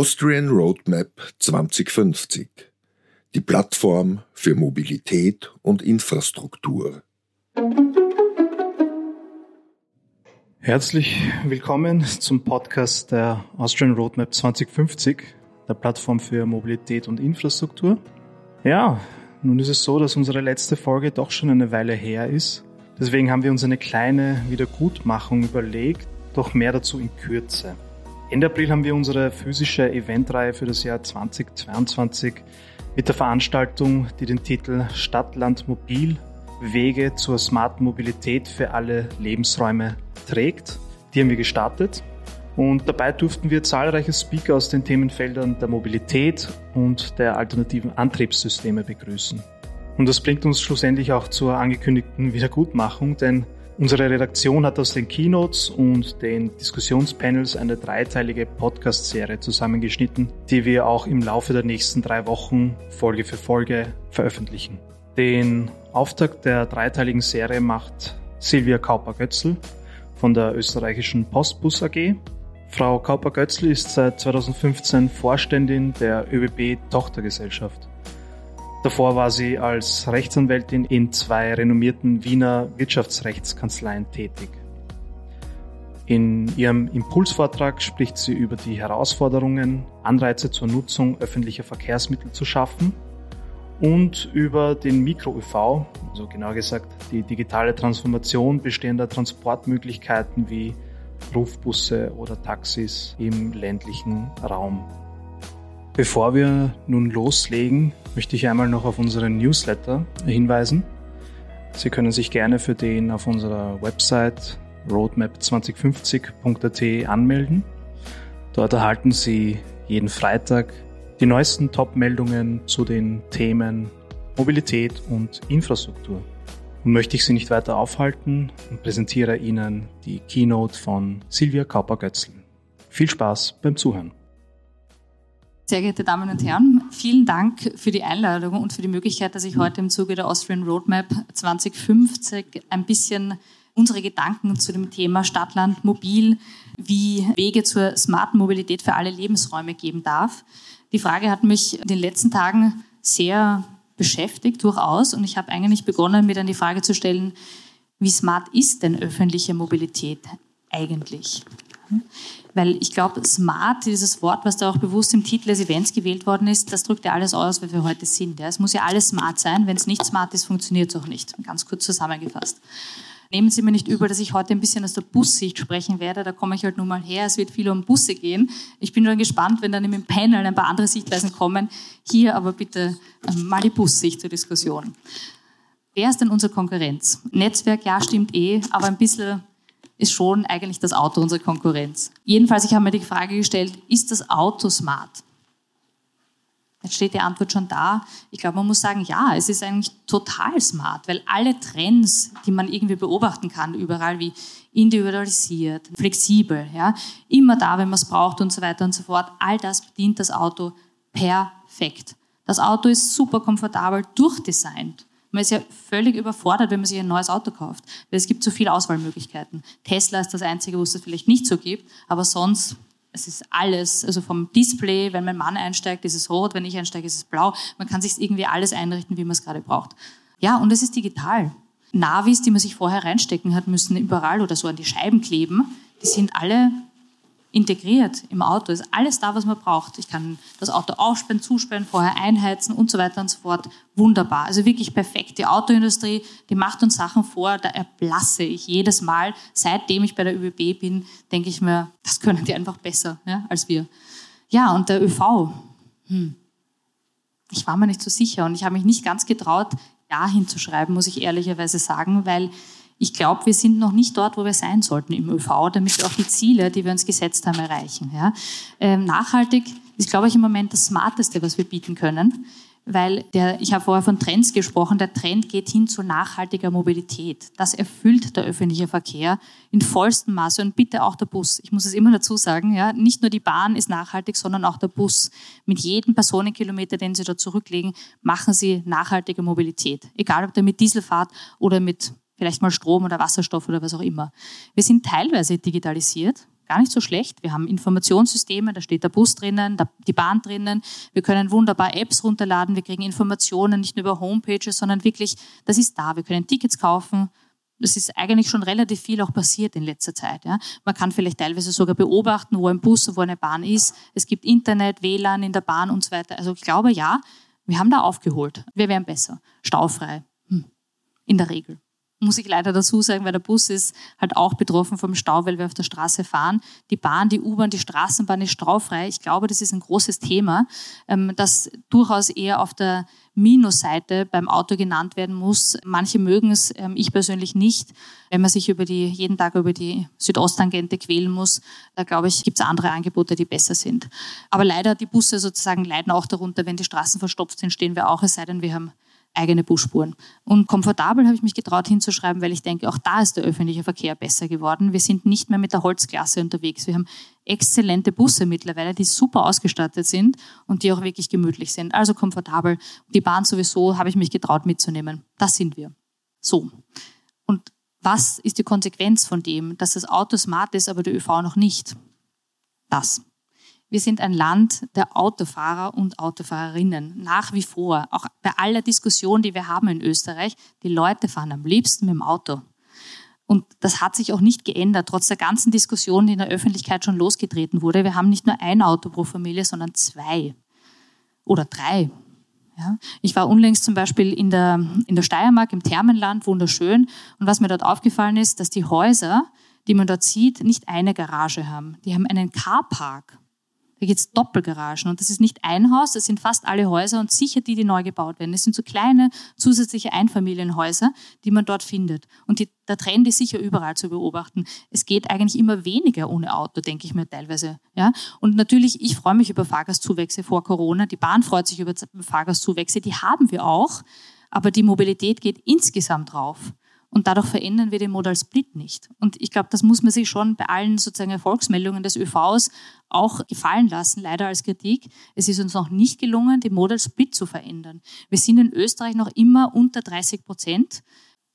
Austrian Roadmap 2050. Die Plattform für Mobilität und Infrastruktur. Herzlich willkommen zum Podcast der Austrian Roadmap 2050, der Plattform für Mobilität und Infrastruktur. Ja, nun ist es so, dass unsere letzte Folge doch schon eine Weile her ist. Deswegen haben wir uns eine kleine Wiedergutmachung überlegt, doch mehr dazu in Kürze. Ende April haben wir unsere physische Eventreihe für das Jahr 2022 mit der Veranstaltung, die den Titel Stadt, Land, Mobil Wege zur smarten Mobilität für alle Lebensräume trägt. Die haben wir gestartet und dabei durften wir zahlreiche Speaker aus den Themenfeldern der Mobilität und der alternativen Antriebssysteme begrüßen. Und das bringt uns schlussendlich auch zur angekündigten Wiedergutmachung, denn unsere Redaktion hat aus den Keynotes und den Diskussionspanels eine dreiteilige Podcast-Serie zusammengeschnitten, die wir auch im Laufe der nächsten drei Wochen Folge für Folge veröffentlichen. Den Auftakt der dreiteiligen Serie macht Silvia Kauper-Götzl von der österreichischen Postbus AG. Frau Kauper-Götzl ist seit 2015 Vorständin der ÖBB Tochtergesellschaft. Davor war sie als Rechtsanwältin in zwei renommierten Wiener Wirtschaftsrechtskanzleien tätig. In ihrem Impulsvortrag spricht sie über die Herausforderungen, Anreize zur Nutzung öffentlicher Verkehrsmittel zu schaffen und über den Mikro-ÖV, also genauer gesagt die digitale Transformation bestehender Transportmöglichkeiten wie Rufbusse oder Taxis im ländlichen Raum. Bevor wir nun loslegen, möchte ich einmal noch auf unseren Newsletter hinweisen. Sie können sich gerne für den auf unserer Website roadmap2050.at anmelden. Dort erhalten Sie jeden Freitag die neuesten Top-Meldungen zu den Themen Mobilität und Infrastruktur. Nun möchte ich Sie nicht weiter aufhalten und präsentiere Ihnen die Keynote von Silvia Kauper-Götzl. Viel Spaß beim Zuhören. Sehr geehrte Damen und Herren, vielen Dank für die Einladung und für die Möglichkeit, dass ich heute im Zuge der Austrian Roadmap 2050 ein bisschen unsere Gedanken zu dem Thema Stadtland Mobil wie Wege zur smarten Mobilität für alle Lebensräume geben darf. Die Frage hat mich in den letzten Tagen sehr beschäftigt, durchaus. Und ich habe eigentlich begonnen, mir dann die Frage zu stellen, wie smart ist denn öffentliche Mobilität eigentlich? Weil ich glaube, smart, dieses Wort, was da auch bewusst im Titel des Events gewählt worden ist, das drückt ja alles aus, was wir heute sind. Es muss ja alles smart sein. Wenn es nicht smart ist, funktioniert es auch nicht. Ganz kurz zusammengefasst. Nehmen Sie mir nicht übel, dass ich heute ein bisschen aus der Bussicht sprechen werde. Da komme ich halt nun mal her. Es wird viel um Busse gehen. Ich bin nur gespannt, wenn dann im Panel ein paar andere Sichtweisen kommen. Hier aber bitte ähm, mal die Bussicht zur Diskussion. Wer ist denn unsere Konkurrenz? Netzwerk, ja, stimmt eh, aber ein bisschen ist schon eigentlich das Auto unsere Konkurrenz. Jedenfalls, ich habe mir die Frage gestellt, ist das Auto smart? Jetzt steht die Antwort schon da. Ich glaube, man muss sagen, ja, es ist eigentlich total smart, weil alle Trends, die man irgendwie beobachten kann, überall wie individualisiert, flexibel, ja, immer da, wenn man es braucht und so weiter und so fort, all das bedient das Auto perfekt. Das Auto ist super komfortabel durchdesignt. Man ist ja völlig überfordert, wenn man sich ein neues Auto kauft, weil es gibt so viele Auswahlmöglichkeiten. Tesla ist das Einzige, wo es das vielleicht nicht so gibt, aber sonst es ist alles, also vom Display, wenn mein Mann einsteigt, ist es rot, wenn ich einsteige, ist es blau. Man kann sich irgendwie alles einrichten, wie man es gerade braucht. Ja, und es ist digital. Navis, die man sich vorher reinstecken hat müssen, überall oder so an die Scheiben kleben, die sind alle integriert im Auto. Ist alles da, was man braucht. Ich kann das Auto aufsperren, zusperren, vorher einheizen und so weiter und so fort. Wunderbar. Also wirklich perfekt. Die Autoindustrie, die macht uns Sachen vor, da erblasse ich jedes Mal. Seitdem ich bei der ÖBB bin, denke ich mir, das können die einfach besser ja, als wir. Ja, und der ÖV. Hm. Ich war mir nicht so sicher und ich habe mich nicht ganz getraut, Ja hinzuschreiben, muss ich ehrlicherweise sagen, weil ich glaube, wir sind noch nicht dort, wo wir sein sollten im ÖV, damit wir auch die Ziele, die wir uns gesetzt haben, erreichen. Ja? Ähm, nachhaltig ist, glaube ich, im Moment das Smarteste, was wir bieten können, weil der, ich habe vorher von Trends gesprochen, der Trend geht hin zu nachhaltiger Mobilität. Das erfüllt der öffentliche Verkehr in vollstem Maße und bitte auch der Bus. Ich muss es immer dazu sagen, ja, nicht nur die Bahn ist nachhaltig, sondern auch der Bus. Mit jedem Personenkilometer, den Sie dort zurücklegen, machen Sie nachhaltige Mobilität. Egal, ob der mit Diesel fahrt oder mit vielleicht mal Strom oder Wasserstoff oder was auch immer. Wir sind teilweise digitalisiert, gar nicht so schlecht. Wir haben Informationssysteme, da steht der Bus drinnen, die Bahn drinnen. Wir können wunderbar Apps runterladen, wir kriegen Informationen nicht nur über Homepages, sondern wirklich, das ist da. Wir können Tickets kaufen. Es ist eigentlich schon relativ viel auch passiert in letzter Zeit. Ja. Man kann vielleicht teilweise sogar beobachten, wo ein Bus wo eine Bahn ist. Es gibt Internet, WLAN in der Bahn und so weiter. Also ich glaube, ja, wir haben da aufgeholt. Wir wären besser. Staufrei. Hm. In der Regel muss ich leider dazu sagen, weil der Bus ist halt auch betroffen vom Stau, weil wir auf der Straße fahren. Die Bahn, die U-Bahn, die Straßenbahn ist staufrei. Ich glaube, das ist ein großes Thema, ähm, das durchaus eher auf der Minusseite beim Auto genannt werden muss. Manche mögen es, ähm, ich persönlich nicht. Wenn man sich über die, jeden Tag über die Südosttangente quälen muss, da glaube ich, gibt es andere Angebote, die besser sind. Aber leider, die Busse sozusagen leiden auch darunter, wenn die Straßen verstopft sind, stehen wir auch, es sei denn, wir haben eigene Busspuren. Und komfortabel habe ich mich getraut hinzuschreiben, weil ich denke, auch da ist der öffentliche Verkehr besser geworden. Wir sind nicht mehr mit der Holzklasse unterwegs. Wir haben exzellente Busse mittlerweile, die super ausgestattet sind und die auch wirklich gemütlich sind. Also komfortabel. Die Bahn sowieso habe ich mich getraut mitzunehmen. Das sind wir. So. Und was ist die Konsequenz von dem, dass das Auto smart ist, aber der ÖV noch nicht? Das. Wir sind ein Land der Autofahrer und Autofahrerinnen, nach wie vor. Auch bei aller Diskussion, die wir haben in Österreich, die Leute fahren am liebsten mit dem Auto. Und das hat sich auch nicht geändert, trotz der ganzen Diskussion, die in der Öffentlichkeit schon losgetreten wurde. Wir haben nicht nur ein Auto pro Familie, sondern zwei oder drei. Ja, ich war unlängst zum Beispiel in der, in der Steiermark, im Thermenland, wunderschön. Und was mir dort aufgefallen ist, dass die Häuser, die man dort sieht, nicht eine Garage haben. Die haben einen Carpark. Da gibt es Doppelgaragen und das ist nicht ein Haus, das sind fast alle Häuser und sicher die, die neu gebaut werden. Das sind so kleine zusätzliche Einfamilienhäuser, die man dort findet. Und die, der Trend ist sicher überall zu beobachten. Es geht eigentlich immer weniger ohne Auto, denke ich mir teilweise. Ja? Und natürlich, ich freue mich über Fahrgastzuwächse vor Corona. Die Bahn freut sich über Fahrgastzuwächse, die haben wir auch. Aber die Mobilität geht insgesamt drauf. Und dadurch verändern wir den Modal Split nicht. Und ich glaube, das muss man sich schon bei allen sozusagen Erfolgsmeldungen des ÖVs auch gefallen lassen, leider als Kritik. Es ist uns noch nicht gelungen, den Modal Split zu verändern. Wir sind in Österreich noch immer unter 30 Prozent.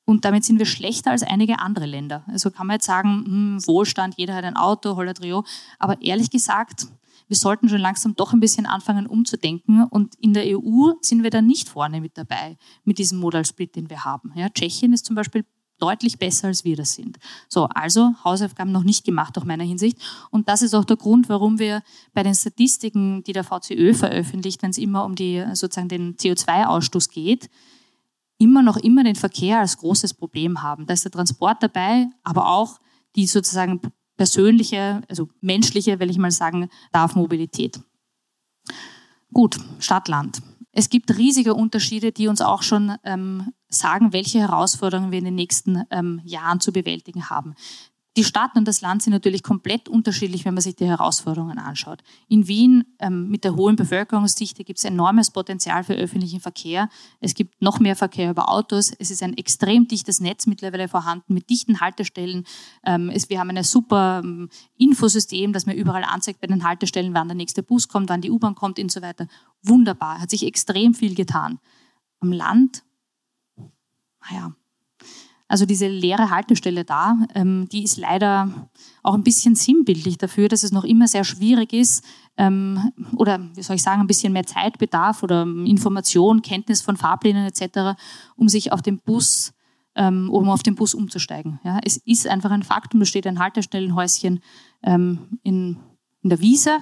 Und damit sind wir schlechter als einige andere Länder. Also kann man jetzt sagen, hm, Wohlstand, jeder hat ein Auto, holla trio. Aber ehrlich gesagt, wir sollten schon langsam doch ein bisschen anfangen umzudenken. Und in der EU sind wir da nicht vorne mit dabei, mit diesem Modal Split, den wir haben. Ja, Tschechien ist zum Beispiel deutlich besser, als wir das sind. So, also Hausaufgaben noch nicht gemacht, aus meiner Hinsicht. Und das ist auch der Grund, warum wir bei den Statistiken, die der VCÖ veröffentlicht, wenn es immer um die, sozusagen den CO2-Ausstoß geht, immer noch immer den Verkehr als großes Problem haben. Da ist der Transport dabei, aber auch die sozusagen persönliche, also menschliche, will ich mal sagen, darf Mobilität. Gut, Stadt-Land. Es gibt riesige Unterschiede, die uns auch schon ähm, sagen, welche Herausforderungen wir in den nächsten ähm, Jahren zu bewältigen haben. Die Stadt und das Land sind natürlich komplett unterschiedlich, wenn man sich die Herausforderungen anschaut. In Wien ähm, mit der hohen Bevölkerungsdichte gibt es enormes Potenzial für öffentlichen Verkehr. Es gibt noch mehr Verkehr über Autos. Es ist ein extrem dichtes Netz mittlerweile vorhanden mit dichten Haltestellen. Ähm, es, wir haben ein super ähm, Infosystem, das mir überall anzeigt bei den Haltestellen, wann der nächste Bus kommt, wann die U-Bahn kommt und so weiter. Wunderbar, hat sich extrem viel getan. Am Land, naja, also diese leere Haltestelle da, ähm, die ist leider auch ein bisschen sinnbildlich dafür, dass es noch immer sehr schwierig ist ähm, oder, wie soll ich sagen, ein bisschen mehr Zeit bedarf oder Information, Kenntnis von Fahrplänen etc., um sich auf den Bus ähm, um auf den Bus umzusteigen. Ja, es ist einfach ein Faktum, da steht ein Haltestellenhäuschen ähm, in, in der Wiese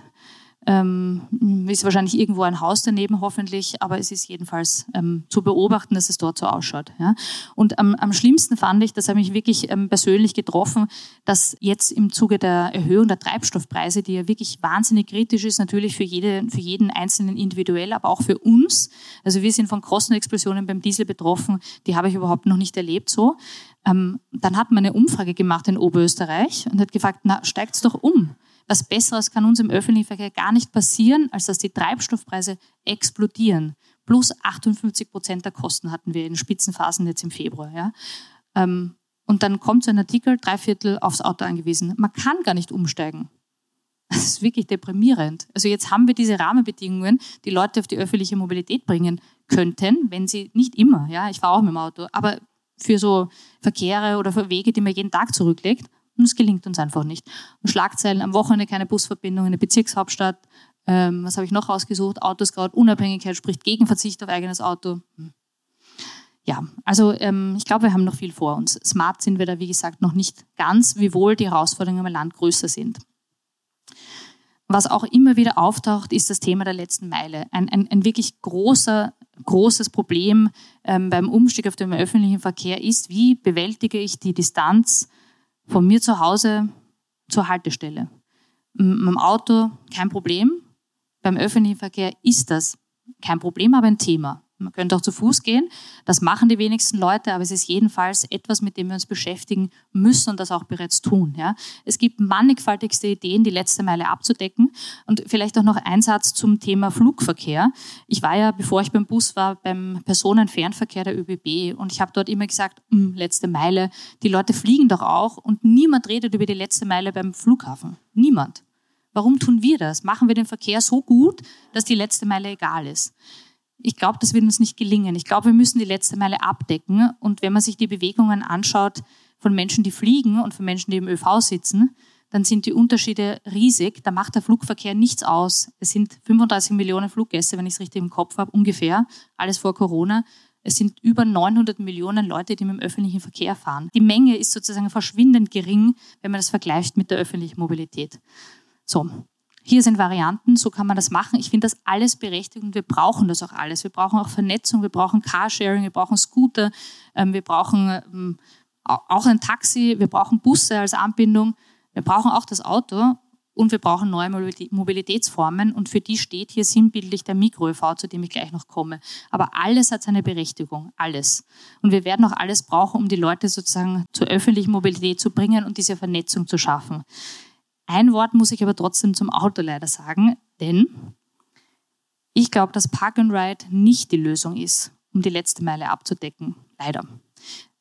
ähm, ist wahrscheinlich irgendwo ein Haus daneben, hoffentlich, aber es ist jedenfalls ähm, zu beobachten, dass es dort so ausschaut. Ja? Und am, am schlimmsten fand ich, das hat mich wirklich ähm, persönlich getroffen, dass jetzt im Zuge der Erhöhung der Treibstoffpreise, die ja wirklich wahnsinnig kritisch ist, natürlich für, jede, für jeden Einzelnen individuell, aber auch für uns. Also wir sind von Kostenexplosionen beim Diesel betroffen, die habe ich überhaupt noch nicht erlebt so. Ähm, dann hat man eine Umfrage gemacht in Oberösterreich und hat gefragt, na, steigt's doch um. Was Besseres kann uns im öffentlichen Verkehr gar nicht passieren, als dass die Treibstoffpreise explodieren. Plus 58 Prozent der Kosten hatten wir in Spitzenphasen jetzt im Februar. Ja. Ähm, und dann kommt so ein Artikel, drei Viertel aufs Auto angewiesen. Man kann gar nicht umsteigen. Das ist wirklich deprimierend. Also jetzt haben wir diese Rahmenbedingungen, die Leute auf die öffentliche Mobilität bringen könnten, wenn sie nicht immer, ja, ich fahre auch mit dem Auto, aber für so Verkehre oder für Wege, die man jeden Tag zurücklegt, Und es gelingt uns einfach nicht. Und Schlagzeilen am Wochenende keine Busverbindung in der Bezirkshauptstadt. Ähm, was habe ich noch rausgesucht? Autos gerade Unabhängigkeit spricht gegen Verzicht auf eigenes Auto. Hm. Ja, also ähm, ich glaube, wir haben noch viel vor uns. Smart sind wir da, wie gesagt, noch nicht ganz, wiewohl die Herausforderungen im Land größer sind. Was auch immer wieder auftaucht, ist das Thema der letzten Meile. Ein, ein, ein wirklich großer, großes Problem ähm, beim Umstieg auf den öffentlichen Verkehr ist, wie bewältige ich die Distanz von mir zu Hause zur Haltestelle. Mit dem Auto kein Problem, beim öffentlichen Verkehr ist das kein Problem, aber ein Thema. Man könnte auch zu Fuß gehen. Das machen die wenigsten Leute, aber es ist jedenfalls etwas, mit dem wir uns beschäftigen müssen und das auch bereits tun. Ja. Es gibt mannigfaltigste Ideen, die letzte Meile abzudecken. Und vielleicht auch noch ein Satz zum Thema Flugverkehr. Ich war ja, bevor ich beim Bus war, beim Personenfernverkehr der ÖBB und ich habe dort immer gesagt, hm, letzte Meile, die Leute fliegen doch auch und niemand redet über die letzte Meile beim Flughafen. Niemand. Warum tun wir das? Machen wir den Verkehr so gut, dass die letzte Meile egal ist? Ich glaube, das wird uns nicht gelingen. Ich glaube, wir müssen die letzte Meile abdecken. Und wenn man sich die Bewegungen anschaut von Menschen, die fliegen und von Menschen, die im ÖV sitzen, dann sind die Unterschiede riesig. Da macht der Flugverkehr nichts aus. Es sind 35 Millionen Fluggäste, wenn ich es richtig im Kopf habe, ungefähr. Alles vor Corona. Es sind über 900 Millionen Leute, die mit dem öffentlichen Verkehr fahren. Die Menge ist sozusagen verschwindend gering, wenn man das vergleicht mit der öffentlichen Mobilität. So, hier sind Varianten, so kann man das machen. Ich finde das alles berechtigt und wir brauchen das auch alles. Wir brauchen auch Vernetzung, wir brauchen Carsharing, wir brauchen Scooter, ähm, wir brauchen ähm, auch ein Taxi, wir brauchen Busse als Anbindung, wir brauchen auch das Auto und wir brauchen neue Mobilitätsformen und für die steht hier sinnbildlich der Mikro-ÖV, zu dem ich gleich noch komme. Aber alles hat seine Berechtigung, alles. Und wir werden auch alles brauchen, um die Leute sozusagen zur öffentlichen Mobilität zu bringen und diese Vernetzung zu schaffen. Ein Wort muss ich aber trotzdem zum Auto leider sagen, denn ich glaube, dass Park and Ride nicht die Lösung ist, um die letzte Meile abzudecken. Leider.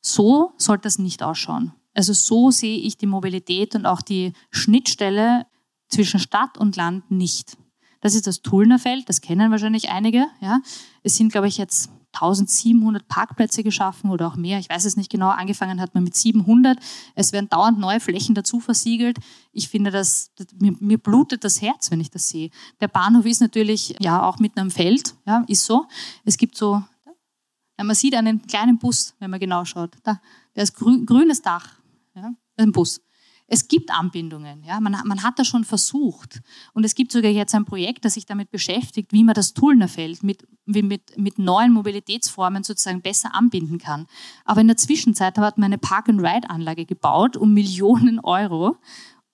So sollte das nicht ausschauen. Also so sehe ich die Mobilität und auch die Schnittstelle zwischen Stadt und Land nicht. Das ist das Tullnerfeld, das kennen wahrscheinlich einige. Ja. Es sind, glaube ich, jetzt 1700 Parkplätze geschaffen oder auch mehr. Ich weiß es nicht genau. Angefangen hat man mit 700. Es werden dauernd neue Flächen dazu versiegelt. Ich finde, das, mir, mir blutet das Herz, wenn ich das sehe. Der Bahnhof ist natürlich ja auch mitten am Feld. Ja, ist so. Es gibt so, ja, man sieht einen kleinen Bus, wenn man genau schaut. Da, der ist grün, grünes Dach. Ja, ein Bus es gibt Anbindungen. Ja? Man, man, hat das schon versucht. Und es gibt sogar jetzt ein Projekt, das sich damit beschäftigt, wie man das Tullnerfeld mit, mit, mit neuen Mobilitätsformen sozusagen besser anbinden kann. Aber in der Zwischenzeit hat man eine Park-and-Ride-Anlage gebaut um Millionen Euro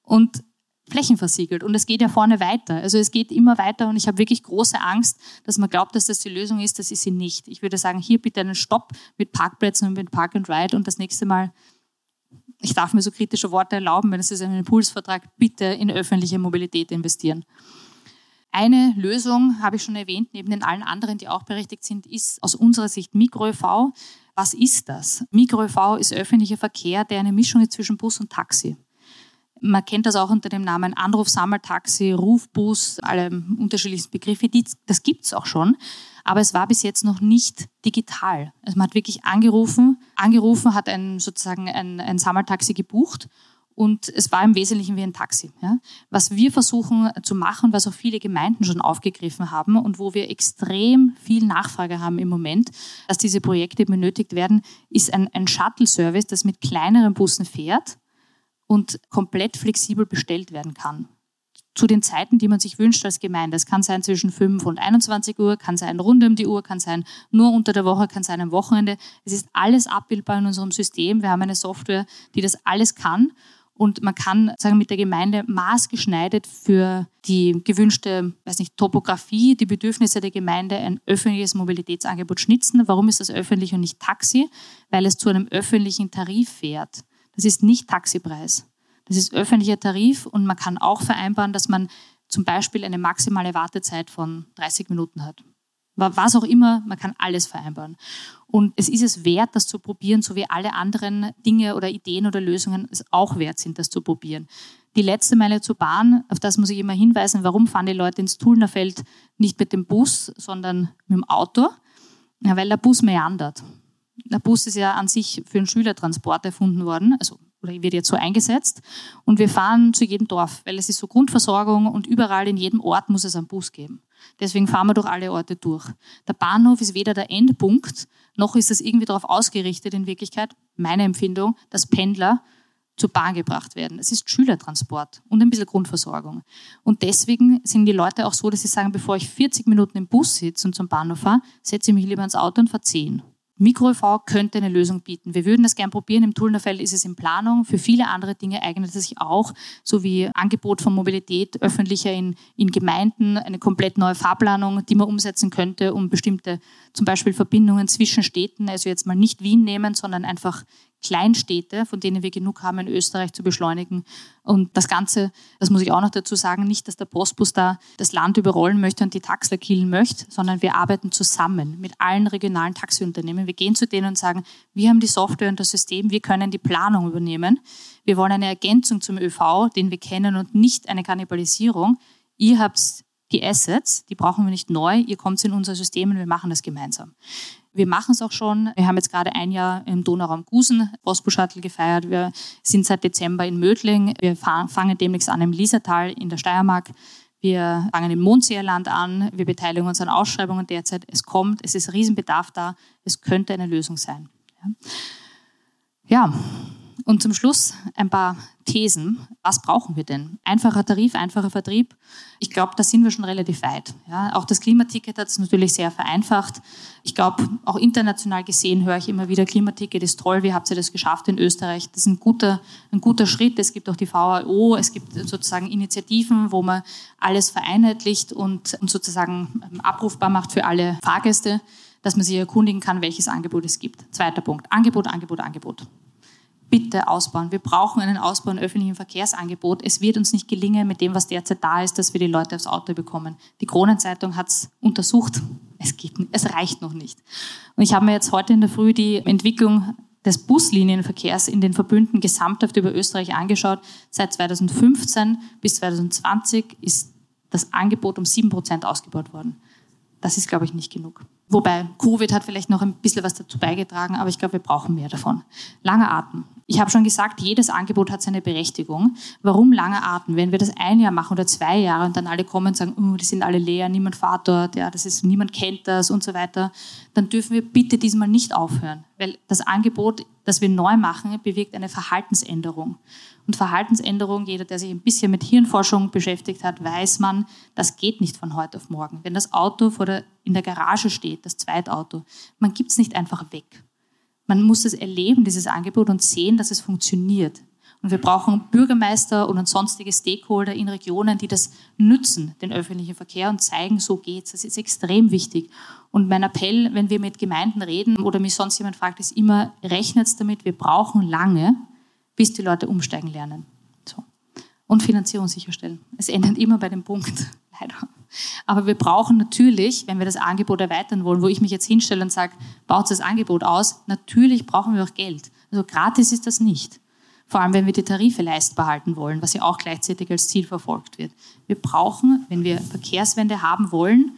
und Flächen versiegelt. Und es geht ja vorne weiter. Also es geht immer weiter und ich habe wirklich große Angst, dass man glaubt, dass das die Lösung ist. Das ist sie nicht. Ich würde sagen, hier bitte einen Stopp mit Parkplätzen und mit Park and Ride und das nächste Mal ich darf mir so kritische Worte erlauben, wenn es ist ein Impulsvertrag, bitte in öffentliche Mobilität investieren. Eine Lösung, habe ich schon erwähnt, neben den allen anderen, die auch berechtigt sind, ist aus unserer Sicht MikroÖV. Was ist das? MikroÖV ist öffentlicher Verkehr, der eine Mischung ist zwischen Bus und Taxi. Man kennt das auch unter dem Namen Anruf-Sammeltaxi, Rufbus, alle unterschiedlichen Begriffe. Die, das gibt es auch schon, aber es war bis jetzt noch nicht digital. Also man hat wirklich angerufen, angerufen, hat ein, sozusagen ein, ein Sammeltaxi gebucht und es war im Wesentlichen wie ein Taxi. Ja. Was wir versuchen zu machen, was auch viele Gemeinden schon aufgegriffen haben und wo wir extrem viel Nachfrage haben im Moment, dass diese Projekte benötigt werden, ist ein, ein Shuttle-Service, das mit kleineren Bussen fährt und komplett flexibel bestellt werden kann. Zu den Zeiten, die man sich wünscht als Gemeinde. Es kann sein zwischen 5 und 21 Uhr, kann sein rund um die Uhr, kann sein nur unter der Woche, kann sein am Wochenende. Es ist alles abbildbar in unserem System. Wir haben eine Software, die das alles kann. Und man kann sagen, mit der Gemeinde maßgeschneidert für die gewünschte, weiß nicht, Topografie, die Bedürfnisse der Gemeinde ein öffentliches Mobilitätsangebot schnitzen. Warum ist das öffentlich und nicht Taxi? Weil es zu einem öffentlichen Tarif fährt. Das ist nicht Taxipreis. Das ist öffentlicher Tarif und man kann auch vereinbaren, dass man zum Beispiel eine maximale Wartezeit von 30 Minuten hat. Was auch immer, man kann alles vereinbaren. Und es ist es wert, das zu probieren, so wie alle anderen Dinge oder Ideen oder Lösungen es auch wert sind, das zu probieren. Die letzte Meile zur Bahn, auf das muss ich immer hinweisen, warum fahren die Leute ins Tullnerfeld nicht mit dem Bus, sondern mit dem Auto? Ja, weil der Bus meandert. Der Bus ist ja an sich für einen Schülertransport erfunden worden, also oder wird jetzt so eingesetzt. Und wir fahren zu jedem Dorf, weil es ist so Grundversorgung und überall in jedem Ort muss es einen Bus geben. Deswegen fahren wir durch alle Orte durch. Der Bahnhof ist weder der Endpunkt, noch ist es irgendwie darauf ausgerichtet in Wirklichkeit, meine Empfindung, dass Pendler zur Bahn gebracht werden. Es ist Schülertransport und ein bisschen Grundversorgung. Und deswegen sind die Leute auch so, dass sie sagen, bevor ich 40 Minuten im Bus sitze und zum Bahnhof fahre, setze ich mich lieber ins Auto und fahre 10. MikroÖV könnte eine Lösung bieten. Wir würden das gern probieren. Im Tullnerfeld ist es in Planung. Für viele andere Dinge eignet es sich auch, so wie Angebot von Mobilität öffentlicher in, in Gemeinden, eine komplett neue Fahrplanung, die man umsetzen könnte, um bestimmte zum Beispiel Verbindungen zwischen Städten, also jetzt mal nicht Wien nehmen, sondern einfach Kleinstädte, von denen wir genug haben in Österreich zu beschleunigen. Und das Ganze, das muss ich auch noch dazu sagen, nicht, dass der Postbus da das Land überrollen möchte und die Taxler killen möchte, sondern wir arbeiten zusammen mit allen regionalen Taxiunternehmen. Wir gehen zu denen und sagen, wir haben die Software und das System, wir können die Planung übernehmen. Wir wollen eine Ergänzung zum ÖV, den wir kennen und nicht eine Kannibalisierung. Ihr habt die Assets, die brauchen wir nicht neu, ihr kommt in unser System und wir machen das gemeinsam. Wir machen es auch schon. Wir haben jetzt gerade ein Jahr im Donauraum Gusen Postbus-Shuttle gefeiert. Wir sind seit Dezember in Mödling. Wir fangen demnächst an im Liesertal in der Steiermark. Wir fangen im Mondseerland an. Wir beteiligen uns an Ausschreibungen derzeit. Es kommt, es ist Riesenbedarf da. Es könnte eine Lösung sein. Ja, ja. Und zum Schluss ein paar Thesen. Was brauchen wir denn? Einfacher Tarif, einfacher Vertrieb. Ich glaube, da sind wir schon relativ weit. Ja, auch das Klimaticket hat es natürlich sehr vereinfacht. Ich glaube, auch international gesehen höre ich immer wieder, Klimaticket ist toll, wie habt ihr das geschafft in Österreich? Das ist ein guter, ein guter Schritt. Es gibt auch die VAO, es gibt sozusagen Initiativen, wo man alles vereinheitlicht und, und sozusagen ähm, abrufbar macht für alle Fahrgäste, dass man sich erkundigen kann, welches Angebot es gibt. Zweiter Punkt, Angebot, Angebot, Angebot bitte ausbauen. Wir brauchen einen Ausbau im öffentlichen Verkehrsangebot. Es wird uns nicht gelingen mit dem, was derzeit da ist, dass wir die Leute aufs Auto bekommen. Die Kronenzeitung hat es untersucht. Es, geht, es reicht noch nicht. Und ich habe mir jetzt heute in der Früh die Entwicklung des Buslinienverkehrs in den Verbünden gesamthaft über Österreich angeschaut. Seit 2015 bis 2020 ist das Angebot um sieben Prozent ausgebaut worden. Das ist, glaube ich, nicht genug. Wobei Covid hat vielleicht noch ein bisschen was dazu beigetragen, aber ich glaube, wir brauchen mehr davon. Langer Atem. Ich habe schon gesagt, jedes Angebot hat seine Berechtigung. Warum langer Atem? Wenn wir das ein Jahr machen oder zwei Jahre und dann alle kommen und sagen, oh, die sind alle leer, niemand fährt dort, ja, das ist, niemand kennt das und so weiter, dann dürfen wir bitte diesmal nicht aufhören. Weil das Angebot, das wir neu machen, bewirkt eine Verhaltensänderung. Und Verhaltensänderung, jeder, der sich ein bisschen mit Hirnforschung beschäftigt hat, weiß man, das geht nicht von heute auf morgen. Wenn das Auto vor der, in der Garage steht, das Zweitauto, man gibt es nicht einfach weg. Man muss es erleben, dieses Angebot, und sehen, dass es funktioniert. Und wir brauchen Bürgermeister und sonstige Stakeholder in Regionen, die das nützen, den öffentlichen Verkehr und zeigen, so geht's. Das ist extrem wichtig. Und mein Appell, wenn wir mit Gemeinden reden oder mich sonst jemand fragt, ist immer, rechnet's damit, wir brauchen lange, bis die Leute umsteigen lernen. So. Und Finanzierung sicherstellen. Es endet immer bei dem Punkt, leider. Aber wir brauchen natürlich, wenn wir das Angebot erweitern wollen, wo ich mich jetzt hinstelle und sage, baut das Angebot aus, natürlich brauchen wir auch Geld. Also gratis ist das nicht. Vor allem, wenn wir die Tarife leistbar halten wollen, was ja auch gleichzeitig als Ziel verfolgt wird. Wir brauchen, wenn wir Verkehrswende haben wollen,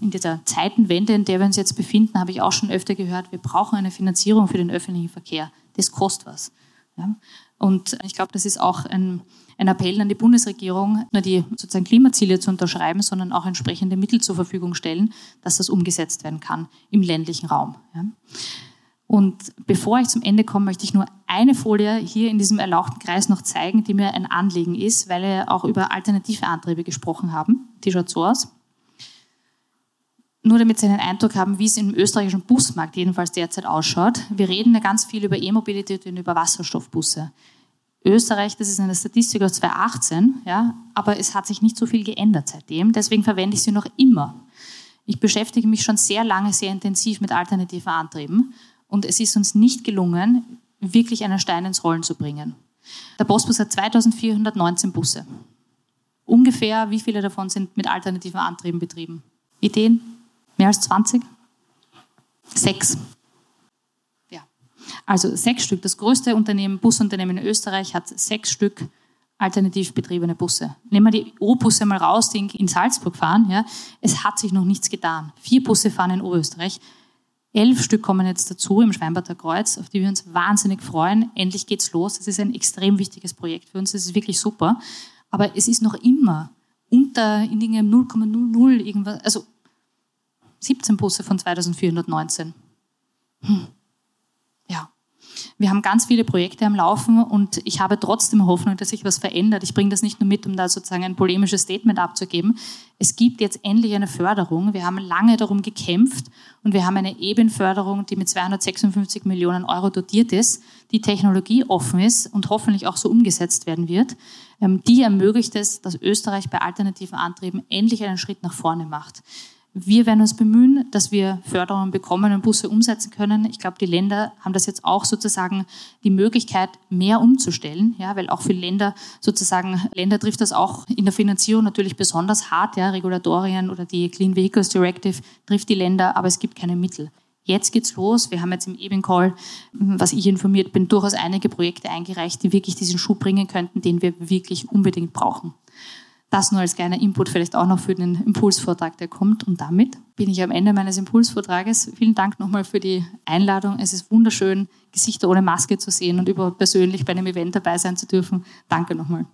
in dieser Zeitenwende, in der wir uns jetzt befinden, habe ich auch schon öfter gehört, wir brauchen eine Finanzierung für den öffentlichen Verkehr. Das kostet was. Ja? Und ich glaube, das ist auch ein, ein Appell an die Bundesregierung, nur die sozusagen Klimaziele zu unterschreiben, sondern auch entsprechende Mittel zur Verfügung stellen, dass das umgesetzt werden kann im ländlichen Raum. Ja. Und bevor ich zum Ende komme, möchte ich nur eine Folie hier in diesem erlauchten Kreis noch zeigen, die mir ein Anliegen ist, weil wir auch über alternative Antriebe gesprochen haben. Die schaut so aus. Nur damit Sie einen Eindruck haben, wie es im österreichischen Busmarkt jedenfalls derzeit ausschaut. Wir reden ja ganz viel über E-Mobilität und über Wasserstoffbusse. Österreich, das ist eine Statistik aus 2018, ja, aber es hat sich nicht so viel geändert seitdem. Deswegen verwende ich sie noch immer. Ich beschäftige mich schon sehr lange, sehr intensiv mit alternativen Antrieben und es ist uns nicht gelungen, wirklich einen Stein ins Rollen zu bringen. Der Postbus hat 2419 Busse. Ungefähr wie viele davon sind mit alternativen Antrieben betrieben? Ideen? Mehr als 20? Sechs. Also sechs Stück. Das größte Unternehmen, Busunternehmen in Österreich hat sechs Stück alternativ betriebene Busse. Nehmen wir die O-Busse mal raus, die in Salzburg fahren. Ja. Es hat sich noch nichts getan. Vier Busse fahren in Oberösterreich. Elf Stück kommen jetzt dazu im Schweinbader Kreuz, auf die wir uns wahnsinnig freuen. Endlich geht's los. Es ist ein extrem wichtiges Projekt für uns. Es ist wirklich super. Aber es ist noch immer unter in 0,00 irgendwas, also 17 Busse von 2419. Hm. Ja. Wir haben ganz viele Projekte am Laufen und ich habe trotzdem Hoffnung, dass sich was verändert. Ich bringe das nicht nur mit, um da sozusagen ein polemisches Statement abzugeben. Es gibt jetzt endlich eine Förderung. Wir haben lange darum gekämpft und wir haben eine EBIN-Förderung, die mit 256 Millionen Euro dotiert ist, die technologieoffen ist und hoffentlich auch so umgesetzt werden wird. Ähm, die ermöglicht es, dass Österreich bei alternativen Antrieben endlich einen Schritt nach vorne macht. Wir werden uns bemühen, dass wir Förderungen bekommen und Busse umsetzen können. Ich glaube, die Länder haben das jetzt auch sozusagen die Möglichkeit, mehr umzustellen, ja, weil auch für Länder sozusagen, Länder trifft das auch in der Finanzierung natürlich besonders hart, ja, Regulatorien oder die Clean Vehicles Directive trifft die Länder, aber es gibt keine Mittel. Jetzt geht's los. Wir haben jetzt im Eben Call, was ich informiert bin, durchaus einige Projekte eingereicht, die wirklich diesen Schub bringen könnten, den wir wirklich unbedingt brauchen. Das nur als kleiner Input vielleicht auch noch für den Impulsvortrag, der kommt. Und damit bin ich am Ende meines Impulsvortrages. Vielen Dank nochmal für die Einladung. Es ist wunderschön, Gesichter ohne Maske zu sehen und überhaupt persönlich bei einem Event dabei sein zu dürfen. Danke nochmal.